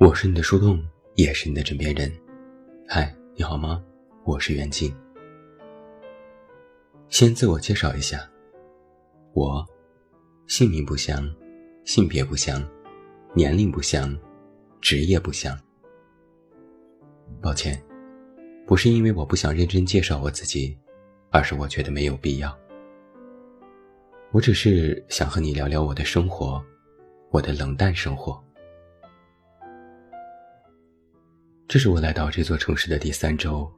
我是你的树洞，也是你的枕边人。嗨，你好吗？我是袁静。先自我介绍一下，我姓名不详，性别不详，年龄不详，职业不详。抱歉，不是因为我不想认真介绍我自己，而是我觉得没有必要。我只是想和你聊聊我的生活，我的冷淡生活。这是我来到这座城市的第三周，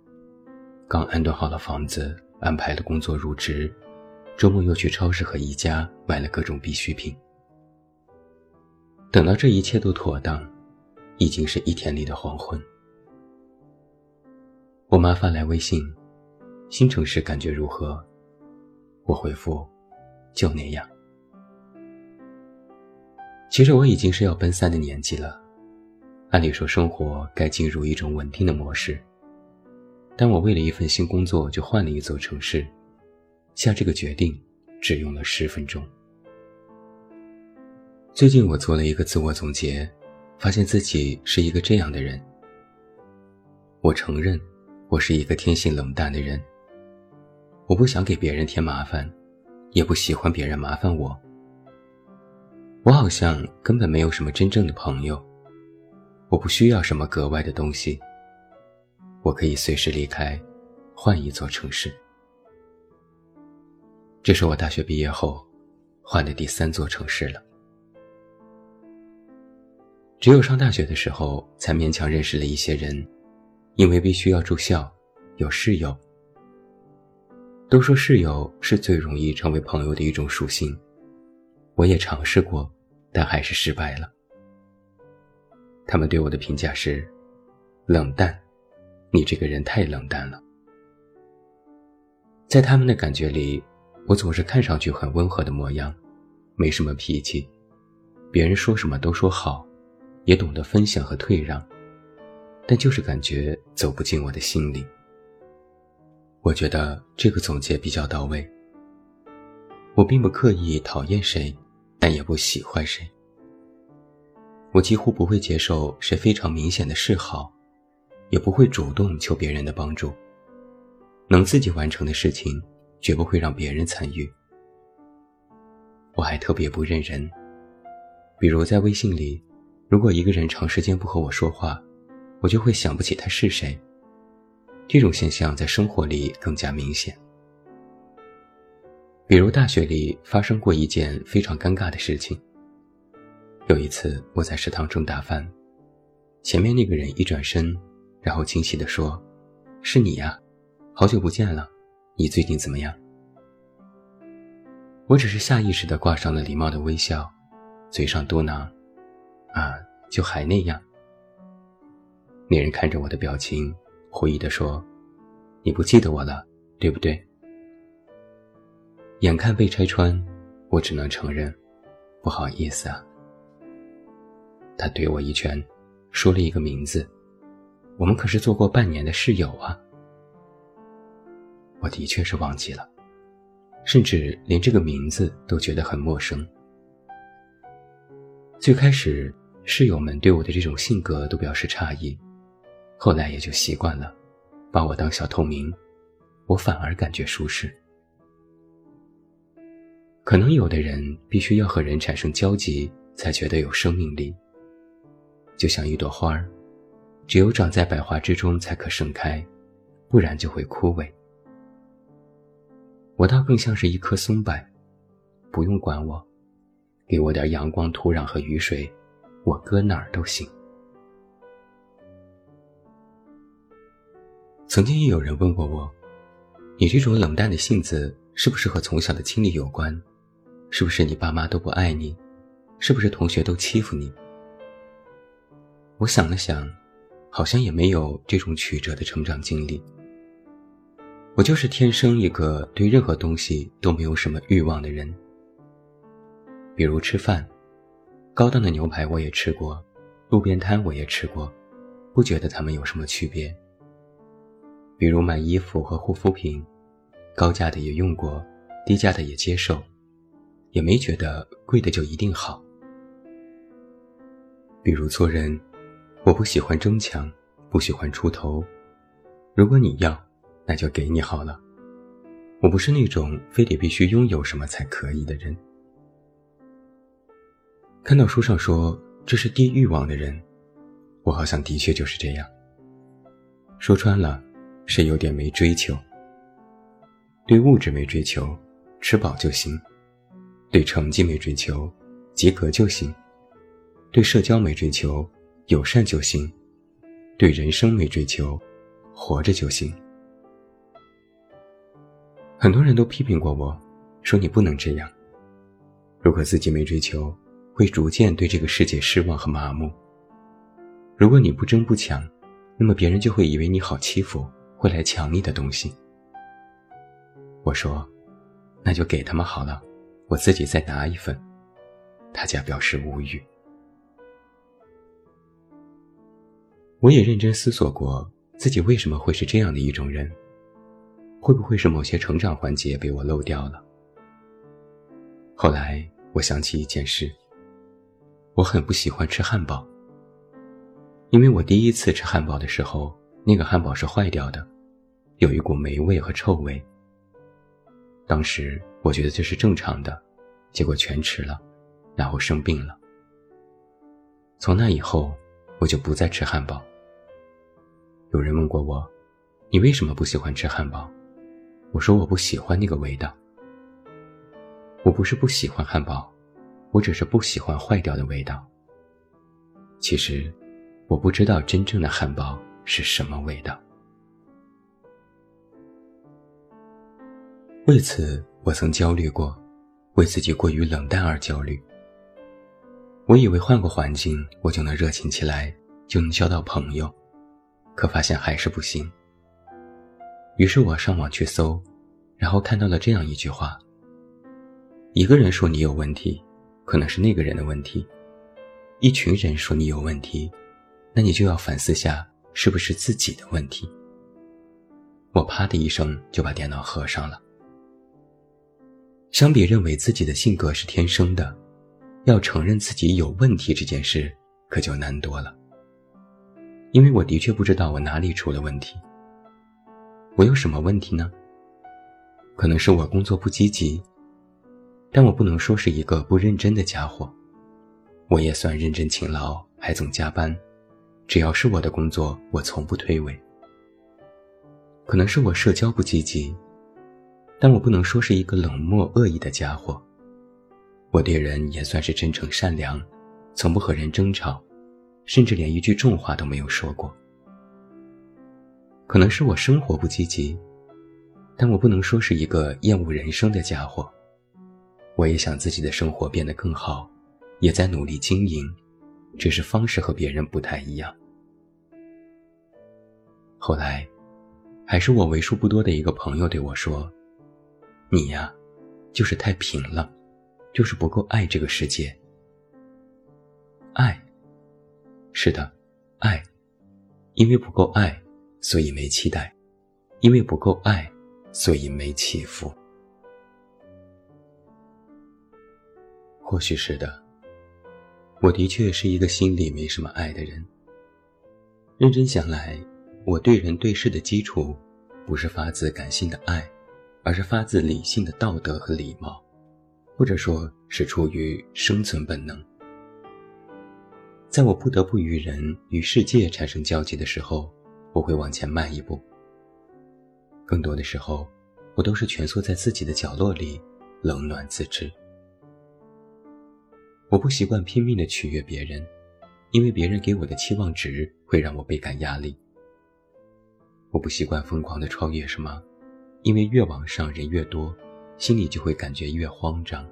刚安顿好了房子，安排了工作入职，周末又去超市和宜家买了各种必需品。等到这一切都妥当，已经是一天里的黄昏。我妈发来微信：“新城市感觉如何？”我回复：“就那样。”其实我已经是要奔三的年纪了。按理说，生活该进入一种稳定的模式，但我为了一份新工作就换了一座城市，下这个决定只用了十分钟。最近我做了一个自我总结，发现自己是一个这样的人。我承认，我是一个天性冷淡的人。我不想给别人添麻烦，也不喜欢别人麻烦我。我好像根本没有什么真正的朋友。我不需要什么格外的东西，我可以随时离开，换一座城市。这是我大学毕业后换的第三座城市了。只有上大学的时候，才勉强认识了一些人，因为必须要住校，有室友。都说室友是最容易成为朋友的一种属性，我也尝试过，但还是失败了。他们对我的评价是：冷淡，你这个人太冷淡了。在他们的感觉里，我总是看上去很温和的模样，没什么脾气，别人说什么都说好，也懂得分享和退让，但就是感觉走不进我的心里。我觉得这个总结比较到位。我并不刻意讨厌谁，但也不喜欢谁。我几乎不会接受谁非常明显的示好，也不会主动求别人的帮助。能自己完成的事情，绝不会让别人参与。我还特别不认人，比如在微信里，如果一个人长时间不和我说话，我就会想不起他是谁。这种现象在生活里更加明显。比如大学里发生过一件非常尴尬的事情。有一次，我在食堂中打饭，前面那个人一转身，然后惊喜地说：“是你呀，好久不见了，你最近怎么样？”我只是下意识地挂上了礼貌的微笑，嘴上嘟囔：“啊，就还那样。”那人看着我的表情，回忆地说：“你不记得我了，对不对？”眼看被拆穿，我只能承认：“不好意思啊。”他怼我一拳，说了一个名字，我们可是做过半年的室友啊。我的确是忘记了，甚至连这个名字都觉得很陌生。最开始，室友们对我的这种性格都表示诧异，后来也就习惯了，把我当小透明，我反而感觉舒适。可能有的人必须要和人产生交集，才觉得有生命力。就像一朵花儿，只有长在百花之中才可盛开，不然就会枯萎。我倒更像是一棵松柏，不用管我，给我点阳光、土壤和雨水，我搁哪儿都行。曾经也有人问过我，你这种冷淡的性子是不是和从小的经历有关？是不是你爸妈都不爱你？是不是同学都欺负你？我想了想，好像也没有这种曲折的成长经历。我就是天生一个对任何东西都没有什么欲望的人。比如吃饭，高档的牛排我也吃过，路边摊我也吃过，不觉得它们有什么区别。比如买衣服和护肤品，高价的也用过，低价的也接受，也没觉得贵的就一定好。比如做人。我不喜欢争抢，不喜欢出头。如果你要，那就给你好了。我不是那种非得必须拥有什么才可以的人。看到书上说这是低欲望的人，我好像的确就是这样。说穿了，是有点没追求。对物质没追求，吃饱就行；对成绩没追求，及格就行；对社交没追求，友善就行；对人生没追求，活着就行。很多人都批评过我，说你不能这样。如果自己没追求，会逐渐对这个世界失望和麻木。如果你不争不抢，那么别人就会以为你好欺负，会来抢你的东西。我说，那就给他们好了，我自己再拿一份。大家表示无语。我也认真思索过自己为什么会是这样的一种人。会不会是某些成长环节被我漏掉了？后来我想起一件事，我很不喜欢吃汉堡，因为我第一次吃汉堡的时候，那个汉堡是坏掉的，有一股霉味和臭味。当时我觉得这是正常的，结果全吃了，然后生病了。从那以后，我就不再吃汉堡。有人问过我，你为什么不喜欢吃汉堡？我说我不喜欢那个味道。我不是不喜欢汉堡，我只是不喜欢坏掉的味道。其实，我不知道真正的汉堡是什么味道。为此，我曾焦虑过，为自己过于冷淡而焦虑。我以为换个环境，我就能热情起来，就能交到朋友，可发现还是不行。于是我上网去搜，然后看到了这样一句话：一个人说你有问题，可能是那个人的问题；一群人说你有问题，那你就要反思下是不是自己的问题。我啪的一声就把电脑合上了。相比认为自己的性格是天生的，要承认自己有问题这件事可就难多了。因为我的确不知道我哪里出了问题。我有什么问题呢？可能是我工作不积极，但我不能说是一个不认真的家伙。我也算认真勤劳，还总加班。只要是我的工作，我从不推诿。可能是我社交不积极，但我不能说是一个冷漠恶意的家伙。我对人也算是真诚善良，从不和人争吵，甚至连一句重话都没有说过。可能是我生活不积极，但我不能说是一个厌恶人生的家伙。我也想自己的生活变得更好，也在努力经营，只是方式和别人不太一样。后来，还是我为数不多的一个朋友对我说：“你呀，就是太平了，就是不够爱这个世界。”爱，是的，爱，因为不够爱。所以没期待，因为不够爱，所以没起伏。或许是的，我的确是一个心里没什么爱的人。认真想来，我对人对事的基础，不是发自感性的爱，而是发自理性的道德和礼貌，或者说是出于生存本能。在我不得不与人与世界产生交集的时候。我会往前迈一步。更多的时候，我都是蜷缩在自己的角落里，冷暖自知。我不习惯拼命的取悦别人，因为别人给我的期望值会让我倍感压力。我不习惯疯狂的超越什么，因为越往上人越多，心里就会感觉越慌张。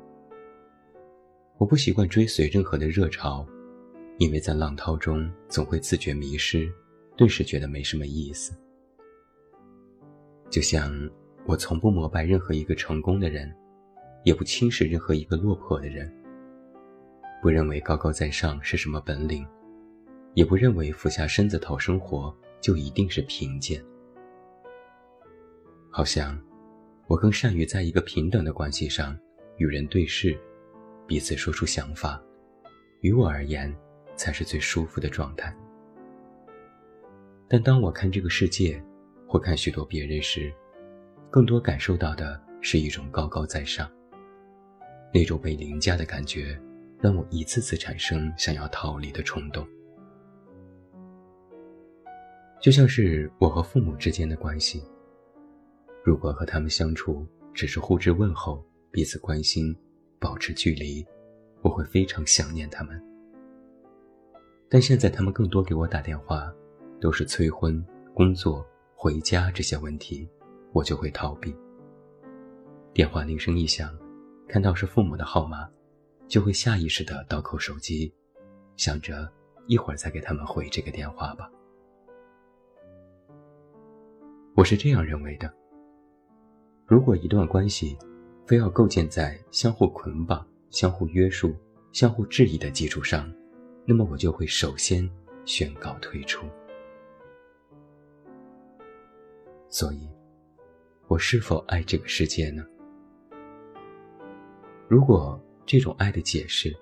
我不习惯追随任何的热潮，因为在浪涛中总会自觉迷失。顿时觉得没什么意思，就像我从不膜拜任何一个成功的人，也不轻视任何一个落魄的人。不认为高高在上是什么本领，也不认为俯下身子讨生活就一定是贫贱。好像，我更善于在一个平等的关系上与人对视，彼此说出想法，于我而言，才是最舒服的状态。但当我看这个世界，或看许多别人时，更多感受到的是一种高高在上。那种被凌驾的感觉，让我一次次产生想要逃离的冲动。就像是我和父母之间的关系，如果和他们相处只是互致问候、彼此关心、保持距离，我会非常想念他们。但现在他们更多给我打电话，都是催婚、工作、回家这些问题，我就会逃避。电话铃声一响，看到是父母的号码，就会下意识地倒扣手机，想着一会儿再给他们回这个电话吧。我是这样认为的：如果一段关系非要构建在相互捆绑、相互约束、相互质疑的基础上，那么我就会首先宣告退出。所以，我是否爱这个世界呢？如果这种爱的解释，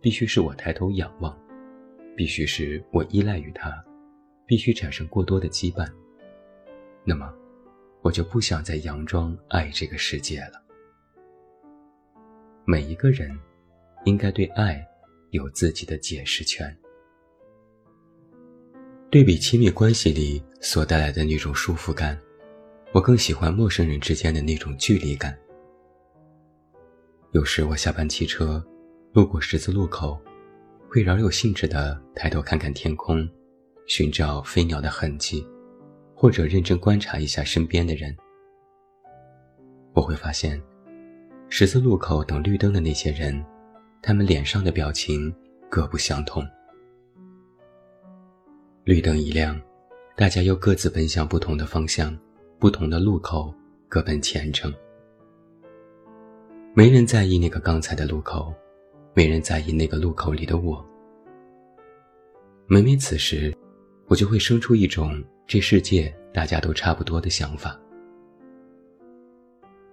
必须是我抬头仰望，必须是我依赖于他，必须产生过多的羁绊。那么，我就不想再佯装爱这个世界了。每一个人，应该对爱有自己的解释权。对比亲密关系里所带来的那种束缚感，我更喜欢陌生人之间的那种距离感。有时我下班骑车，路过十字路口，会饶有兴致地抬头看看天空，寻找飞鸟的痕迹。或者认真观察一下身边的人，我会发现，十字路口等绿灯的那些人，他们脸上的表情各不相同。绿灯一亮，大家又各自奔向不同的方向，不同的路口，各奔前程。没人在意那个刚才的路口，没人在意那个路口里的我。每每此时，我就会生出一种。这世界大家都差不多的想法，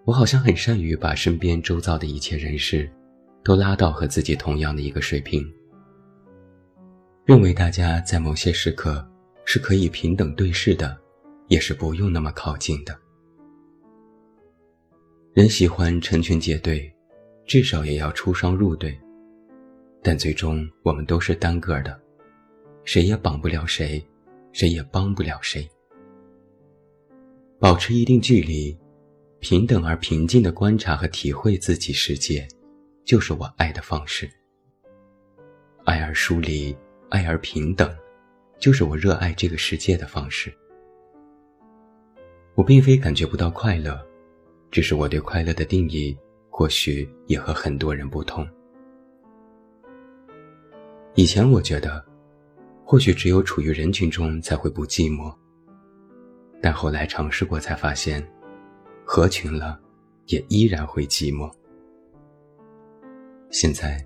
我好像很善于把身边周遭的一切人事，都拉到和自己同样的一个水平，认为大家在某些时刻是可以平等对视的，也是不用那么靠近的。人喜欢成群结队，至少也要出双入对，但最终我们都是单个的，谁也绑不了谁。谁也帮不了谁。保持一定距离，平等而平静的观察和体会自己世界，就是我爱的方式。爱而疏离，爱而平等，就是我热爱这个世界的方式。我并非感觉不到快乐，只是我对快乐的定义，或许也和很多人不同。以前我觉得。或许只有处于人群中才会不寂寞，但后来尝试过才发现，合群了也依然会寂寞。现在，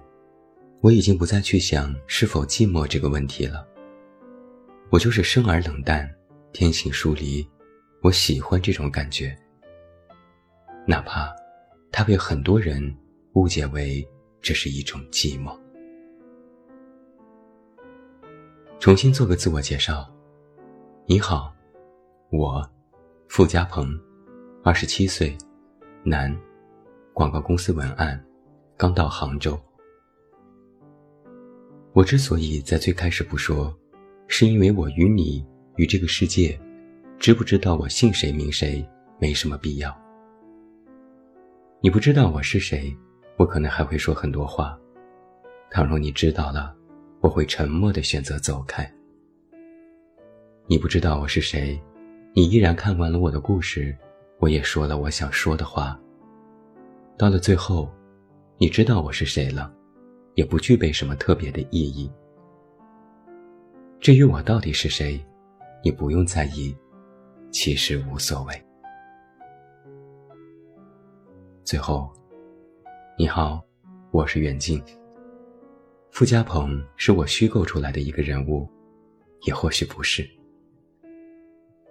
我已经不再去想是否寂寞这个问题了。我就是生而冷淡，天性疏离，我喜欢这种感觉，哪怕它被很多人误解为这是一种寂寞。重新做个自我介绍。你好，我，付家鹏，二十七岁，男，广告公司文案，刚到杭州。我之所以在最开始不说，是因为我与你与这个世界，知不知道我姓谁名谁没什么必要。你不知道我是谁，我可能还会说很多话。倘若你知道了。我会沉默的选择走开。你不知道我是谁，你依然看完了我的故事，我也说了我想说的话。到了最后，你知道我是谁了，也不具备什么特别的意义。至于我到底是谁，你不用在意，其实无所谓。最后，你好，我是袁静。傅家鹏是我虚构出来的一个人物，也或许不是。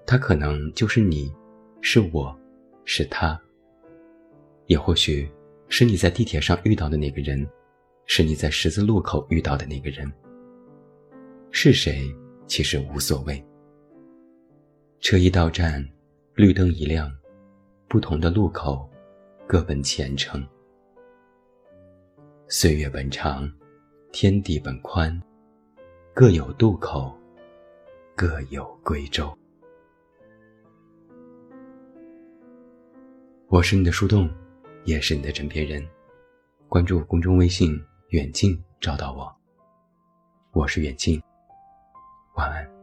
他可能就是你，是我，是他。也或许是你在地铁上遇到的那个人，是你在十字路口遇到的那个人。是谁其实无所谓，车一到站，绿灯一亮，不同的路口，各奔前程。岁月本长，天地本宽，各有渡口，各有归舟。我是你的树洞，也是你的枕边人。关注公众微信“远近”，找到我。我是远近，晚安。